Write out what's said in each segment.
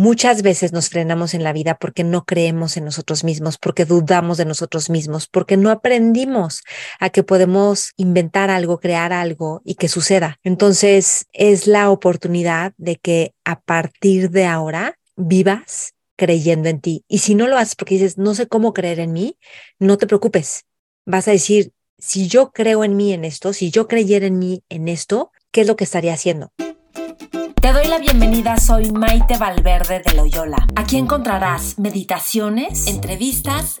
Muchas veces nos frenamos en la vida porque no creemos en nosotros mismos, porque dudamos de nosotros mismos, porque no aprendimos a que podemos inventar algo, crear algo y que suceda. Entonces es la oportunidad de que a partir de ahora vivas creyendo en ti. Y si no lo haces porque dices, no sé cómo creer en mí, no te preocupes. Vas a decir, si yo creo en mí en esto, si yo creyera en mí en esto, ¿qué es lo que estaría haciendo? Doy la bienvenida, soy Maite Valverde de Loyola. Aquí encontrarás meditaciones, entrevistas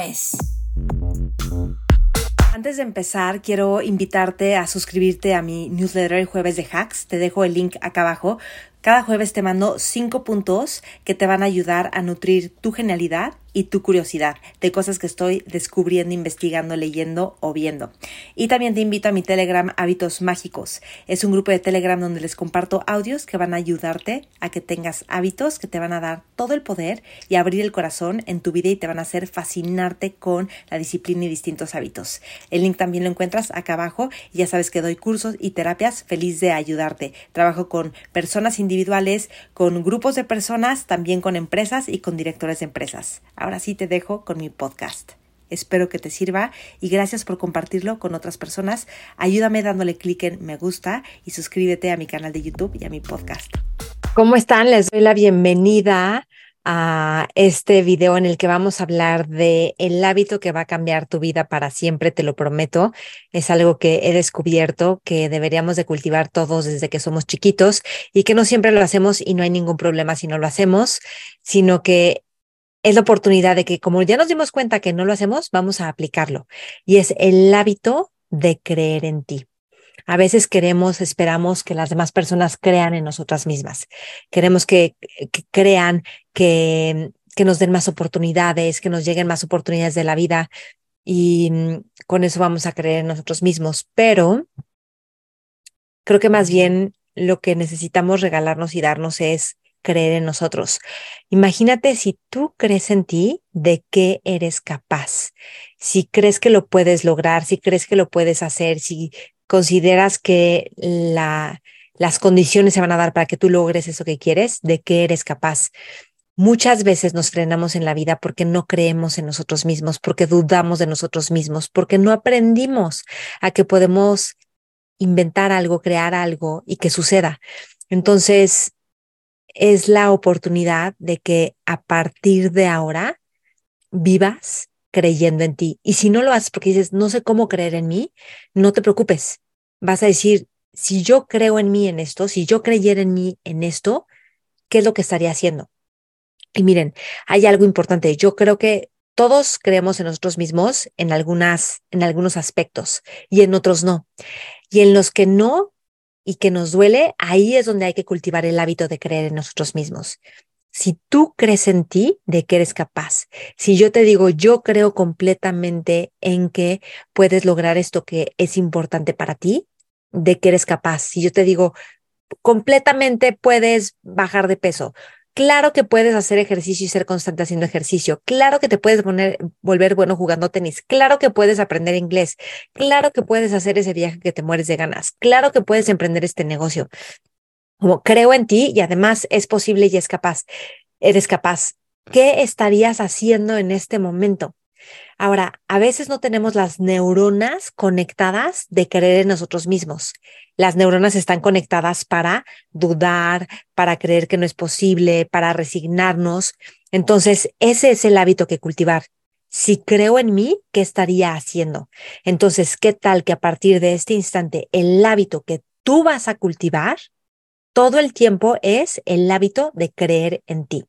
es. Antes de empezar, quiero invitarte a suscribirte a mi newsletter el jueves de hacks. Te dejo el link acá abajo. Cada jueves te mando cinco puntos que te van a ayudar a nutrir tu genialidad y tu curiosidad de cosas que estoy descubriendo, investigando, leyendo o viendo. Y también te invito a mi Telegram Hábitos Mágicos. Es un grupo de Telegram donde les comparto audios que van a ayudarte a que tengas hábitos que te van a dar todo el poder y abrir el corazón en tu vida y te van a hacer fascinarte con la disciplina y distintos hábitos. El link también lo encuentras acá abajo y ya sabes que doy cursos y terapias feliz de ayudarte. Trabajo con personas individuales, con grupos de personas, también con empresas y con directores de empresas. Ahora sí te dejo con mi podcast. Espero que te sirva y gracias por compartirlo con otras personas. Ayúdame dándole clic en me gusta y suscríbete a mi canal de YouTube y a mi podcast. ¿Cómo están? Les doy la bienvenida a este video en el que vamos a hablar de el hábito que va a cambiar tu vida para siempre, te lo prometo. Es algo que he descubierto que deberíamos de cultivar todos desde que somos chiquitos y que no siempre lo hacemos y no hay ningún problema si no lo hacemos, sino que es la oportunidad de que como ya nos dimos cuenta que no lo hacemos, vamos a aplicarlo. Y es el hábito de creer en ti. A veces queremos, esperamos que las demás personas crean en nosotras mismas. Queremos que, crean, que, que nos den más oportunidades, que nos lleguen más oportunidades de la vida y mm, con eso vamos a creer en nosotros mismos. Pero creo que más bien lo que necesitamos regalarnos y darnos es creer en nosotros. Imagínate si tú crees en ti, de qué eres capaz. Si crees que lo puedes lograr, si crees que lo puedes hacer, si consideras que la, las condiciones se van a dar para que tú logres eso que quieres, de qué eres capaz. Muchas veces nos frenamos en la vida porque no creemos en nosotros mismos, porque dudamos de nosotros mismos, porque no aprendimos a que podemos inventar algo, crear algo y que suceda. Entonces, es la oportunidad de que a partir de ahora vivas creyendo en ti. Y si no lo haces porque dices, no sé cómo creer en mí, no te preocupes. Vas a decir, si yo creo en mí en esto, si yo creyera en mí en esto, ¿qué es lo que estaría haciendo? Y miren, hay algo importante. Yo creo que todos creemos en nosotros mismos en algunas, en algunos aspectos y en otros no. Y en los que no y que nos duele, ahí es donde hay que cultivar el hábito de creer en nosotros mismos. Si tú crees en ti, de que eres capaz. Si yo te digo, yo creo completamente en que puedes lograr esto que es importante para ti, de que eres capaz. Si yo te digo, completamente puedes bajar de peso, Claro que puedes hacer ejercicio y ser constante haciendo ejercicio. Claro que te puedes poner, volver bueno jugando tenis. Claro que puedes aprender inglés. Claro que puedes hacer ese viaje que te mueres de ganas. Claro que puedes emprender este negocio. Como creo en ti y además es posible y es capaz. Eres capaz. ¿Qué estarías haciendo en este momento? Ahora, a veces no tenemos las neuronas conectadas de creer en nosotros mismos. Las neuronas están conectadas para dudar, para creer que no es posible, para resignarnos. Entonces, ese es el hábito que cultivar. Si creo en mí, ¿qué estaría haciendo? Entonces, ¿qué tal que a partir de este instante el hábito que tú vas a cultivar todo el tiempo es el hábito de creer en ti?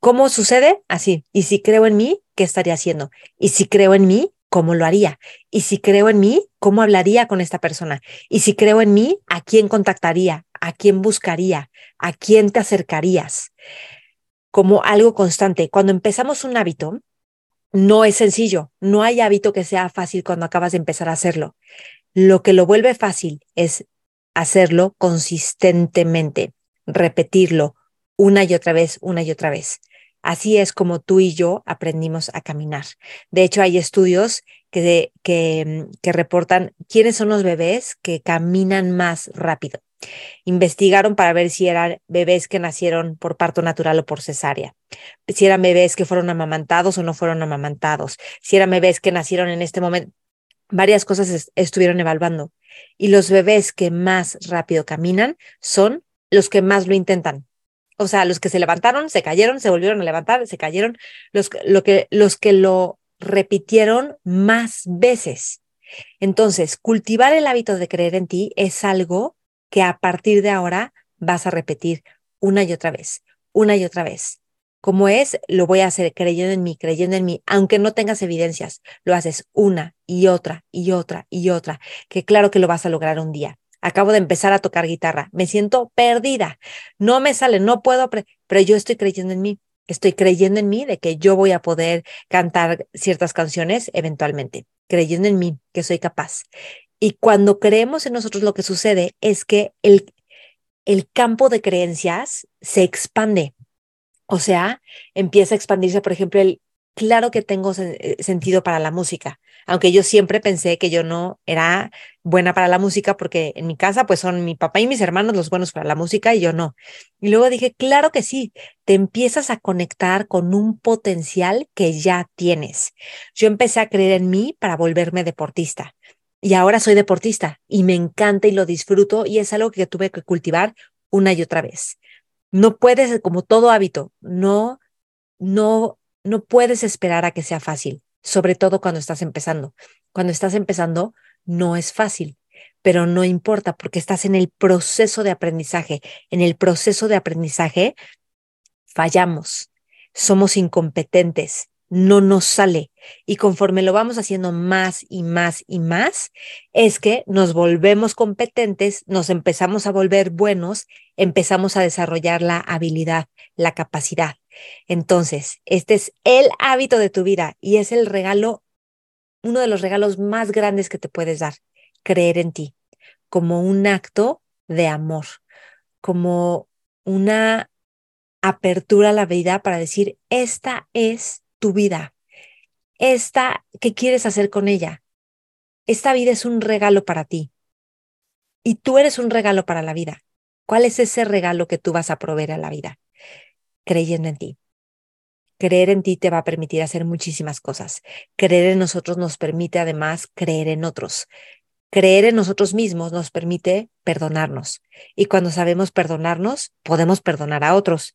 ¿Cómo sucede? Así. Y si creo en mí, ¿qué estaría haciendo? Y si creo en mí, ¿cómo lo haría? Y si creo en mí, ¿cómo hablaría con esta persona? Y si creo en mí, ¿a quién contactaría? ¿A quién buscaría? ¿A quién te acercarías? como algo constante. Cuando empezamos un hábito, no es sencillo, no hay hábito que sea fácil cuando acabas de empezar a hacerlo. Lo que lo vuelve fácil es hacerlo consistentemente, repetirlo una y otra vez, una y otra vez. Así es como tú y yo aprendimos a caminar. De hecho, hay estudios que, que, que reportan quiénes son los bebés que caminan más rápido. Investigaron para ver si eran bebés que nacieron por parto natural o por cesárea, si eran bebés que fueron amamantados o no fueron amamantados, si eran bebés que nacieron en este momento varias cosas estuvieron evaluando y los bebés que más rápido caminan son los que más lo intentan. O sea, los que se levantaron, se cayeron, se volvieron a levantar, se cayeron, los, lo que, los que lo repitieron más veces. Entonces, cultivar el hábito de creer en ti es algo que a partir de ahora vas a repetir una y otra vez, una y otra vez como es, lo voy a hacer creyendo en mí, creyendo en mí, aunque no tengas evidencias, lo haces una y otra y otra y otra, que claro que lo vas a lograr un día. Acabo de empezar a tocar guitarra, me siento perdida, no me sale, no puedo, pero yo estoy creyendo en mí, estoy creyendo en mí de que yo voy a poder cantar ciertas canciones eventualmente, creyendo en mí, que soy capaz. Y cuando creemos en nosotros, lo que sucede es que el, el campo de creencias se expande o sea, empieza a expandirse, por ejemplo, el claro que tengo eh, sentido para la música, aunque yo siempre pensé que yo no era buena para la música porque en mi casa pues son mi papá y mis hermanos los buenos para la música y yo no. Y luego dije, claro que sí, te empiezas a conectar con un potencial que ya tienes. Yo empecé a creer en mí para volverme deportista. Y ahora soy deportista y me encanta y lo disfruto y es algo que tuve que cultivar una y otra vez. No puedes, como todo hábito, no, no, no puedes esperar a que sea fácil, sobre todo cuando estás empezando. Cuando estás empezando, no es fácil, pero no importa porque estás en el proceso de aprendizaje. En el proceso de aprendizaje fallamos, somos incompetentes, no nos sale. Y conforme lo vamos haciendo más y más y más, es que nos volvemos competentes, nos empezamos a volver buenos, empezamos a desarrollar la habilidad, la capacidad. Entonces, este es el hábito de tu vida y es el regalo, uno de los regalos más grandes que te puedes dar, creer en ti, como un acto de amor, como una apertura a la vida para decir, esta es tu vida. Esta, ¿qué quieres hacer con ella? Esta vida es un regalo para ti. Y tú eres un regalo para la vida. ¿Cuál es ese regalo que tú vas a proveer a la vida? Creyendo en ti. Creer en ti te va a permitir hacer muchísimas cosas. Creer en nosotros nos permite además creer en otros. Creer en nosotros mismos nos permite perdonarnos. Y cuando sabemos perdonarnos, podemos perdonar a otros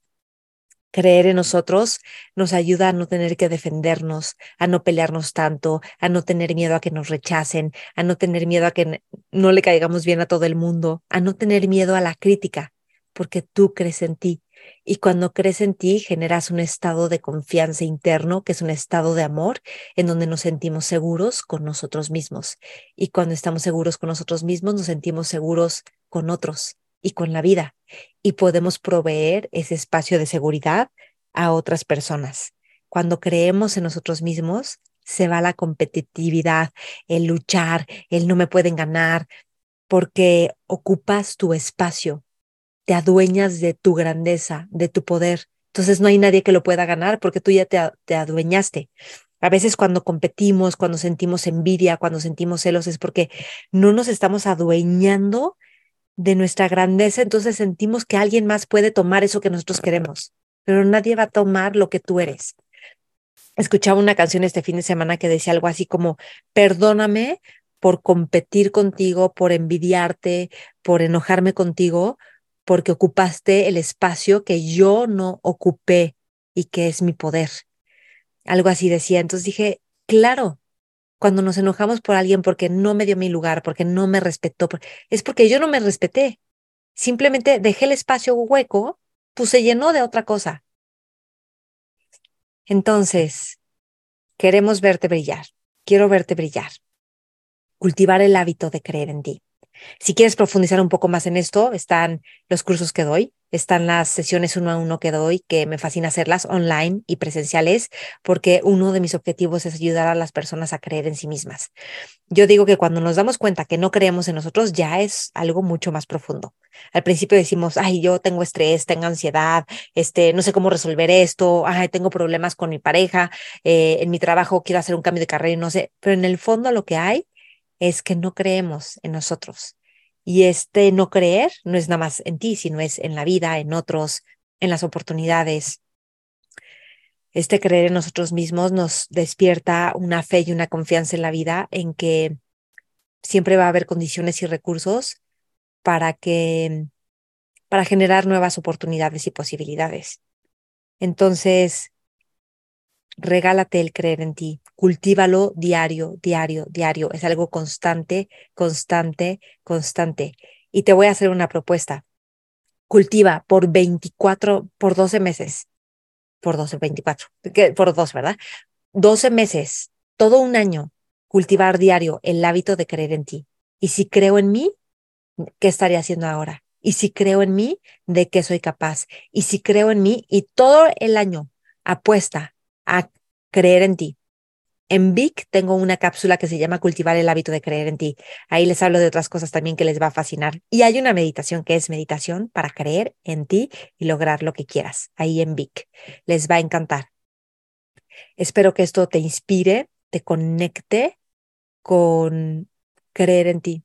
creer en nosotros nos ayuda a no tener que defendernos, a no pelearnos tanto, a no tener miedo a que nos rechacen, a no tener miedo a que no le caigamos bien a todo el mundo, a no tener miedo a la crítica, porque tú crees en ti. Y cuando crees en ti, generas un estado de confianza interno, que es un estado de amor, en donde nos sentimos seguros con nosotros mismos. Y cuando estamos seguros con nosotros mismos, nos sentimos seguros con otros y con la vida y podemos proveer ese espacio de seguridad a otras personas. Cuando creemos en nosotros mismos, se va la competitividad, el luchar, el no me pueden ganar, porque ocupas tu espacio, te adueñas de tu grandeza, de tu poder. Entonces no hay nadie que lo pueda ganar porque tú ya te, te adueñaste. A veces cuando competimos, cuando sentimos envidia, cuando sentimos celos, es porque no nos estamos adueñando de nuestra grandeza, entonces sentimos que alguien más puede tomar eso que nosotros queremos, pero nadie va a tomar lo que tú eres. Escuchaba una canción este fin de semana que decía algo así como, perdóname por competir contigo, por envidiarte, por enojarme contigo, porque ocupaste el espacio que yo no ocupé y que es mi poder. Algo así decía. Entonces dije, claro, cuando nos enojamos por alguien porque no me dio mi lugar, porque no me respetó, es porque yo no me respeté. Simplemente dejé el espacio hueco, pues se llenó de otra cosa. Entonces, queremos verte brillar. Quiero verte brillar. Cultivar el hábito de creer en ti. Si quieres profundizar un poco más en esto, están los cursos que doy, están las sesiones uno a uno que doy, que me fascina hacerlas online y presenciales, porque uno de mis objetivos es ayudar a las personas a creer en sí mismas. Yo digo que cuando nos damos cuenta que no creemos en nosotros, ya es algo mucho más profundo. Al principio decimos, ay, yo tengo estrés, tengo ansiedad, este, no sé cómo resolver esto, ay, tengo problemas con mi pareja, eh, en mi trabajo quiero hacer un cambio de carrera y no sé, pero en el fondo lo que hay es que no creemos en nosotros. Y este no creer no es nada más en ti, sino es en la vida, en otros, en las oportunidades. Este creer en nosotros mismos nos despierta una fe y una confianza en la vida en que siempre va a haber condiciones y recursos para que para generar nuevas oportunidades y posibilidades. Entonces, regálate el creer en ti, cultívalo diario, diario, diario. Es algo constante, constante, constante. Y te voy a hacer una propuesta. Cultiva por 24, por 12 meses, por 12, 24, por dos, ¿verdad? 12 meses, todo un año, cultivar diario el hábito de creer en ti. Y si creo en mí, ¿qué estaría haciendo ahora? Y si creo en mí, ¿de qué soy capaz? Y si creo en mí y todo el año apuesta a creer en ti. En Vic tengo una cápsula que se llama Cultivar el hábito de creer en ti. Ahí les hablo de otras cosas también que les va a fascinar. Y hay una meditación que es meditación para creer en ti y lograr lo que quieras. Ahí en Vic. Les va a encantar. Espero que esto te inspire, te conecte con creer en ti.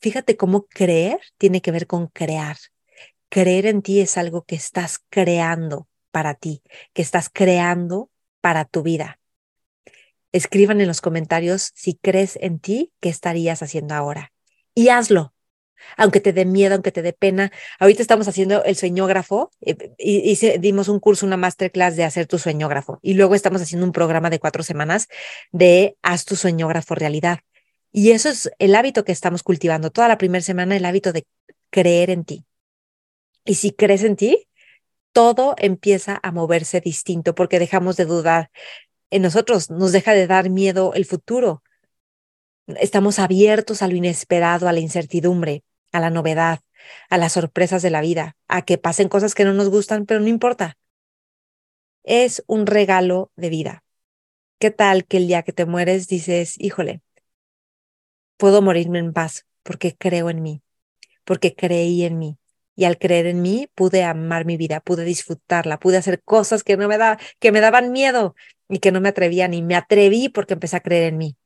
Fíjate cómo creer tiene que ver con crear. Creer en ti es algo que estás creando para ti, que estás creando para tu vida. Escriban en los comentarios si crees en ti, qué estarías haciendo ahora. Y hazlo, aunque te dé miedo, aunque te dé pena. Ahorita estamos haciendo el sueñógrafo eh, y, dimos un curso, una masterclass de hacer tu sueñógrafo. Y luego estamos haciendo un programa de cuatro semanas de haz tu sueñógrafo realidad. Y eso es el hábito que estamos cultivando toda la primera semana, el hábito de creer en ti. Y si crees en ti, todo empieza a moverse distinto porque dejamos de dudar en nosotros, nos deja de dar miedo el futuro. Estamos abiertos a lo inesperado, a la incertidumbre, a la novedad, a las sorpresas de la vida, a que pasen cosas que no nos gustan, pero no importa. Es un regalo de vida. ¿Qué tal que el día que te mueres dices, híjole, puedo morirme en paz porque creo en mí, porque creí en mí, y al creer en mí pude amar mi vida, pude disfrutarla, pude hacer cosas que no me da, que me daban miedo y que no me atrevían y me atreví porque empecé a creer en mí.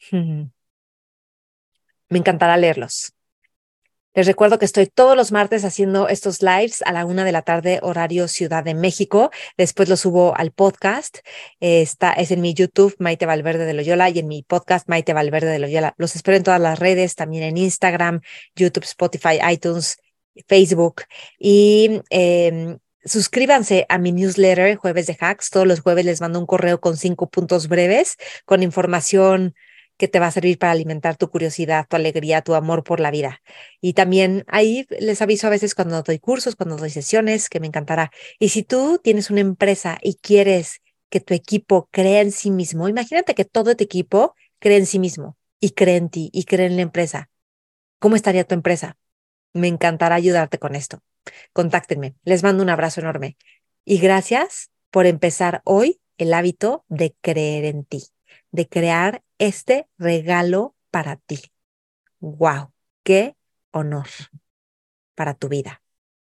Me encantará leerlos. Les recuerdo que estoy todos los martes haciendo estos lives a la una de la tarde, horario Ciudad de México. Después lo subo al podcast. Está, es en mi YouTube, Maite Valverde de Loyola, y en mi podcast, Maite Valverde de Loyola. Los espero en todas las redes, también en Instagram, YouTube, Spotify, iTunes, Facebook. Y eh, suscríbanse a mi newsletter, Jueves de Hacks. Todos los jueves les mando un correo con cinco puntos breves, con información que te va a servir para alimentar tu curiosidad, tu alegría, tu amor por la vida. Y también ahí les aviso a veces cuando doy cursos, cuando doy sesiones, que me encantará. Y si tú tienes una empresa y quieres que tu equipo crea en sí mismo, imagínate que todo tu equipo cree en sí mismo y cree en ti y cree en la empresa. ¿Cómo estaría tu empresa? Me encantará ayudarte con esto. Contáctenme. Les mando un abrazo enorme. Y gracias por empezar hoy el hábito de creer en ti, de crear este regalo para ti. ¡Wow! ¡Qué honor para tu vida!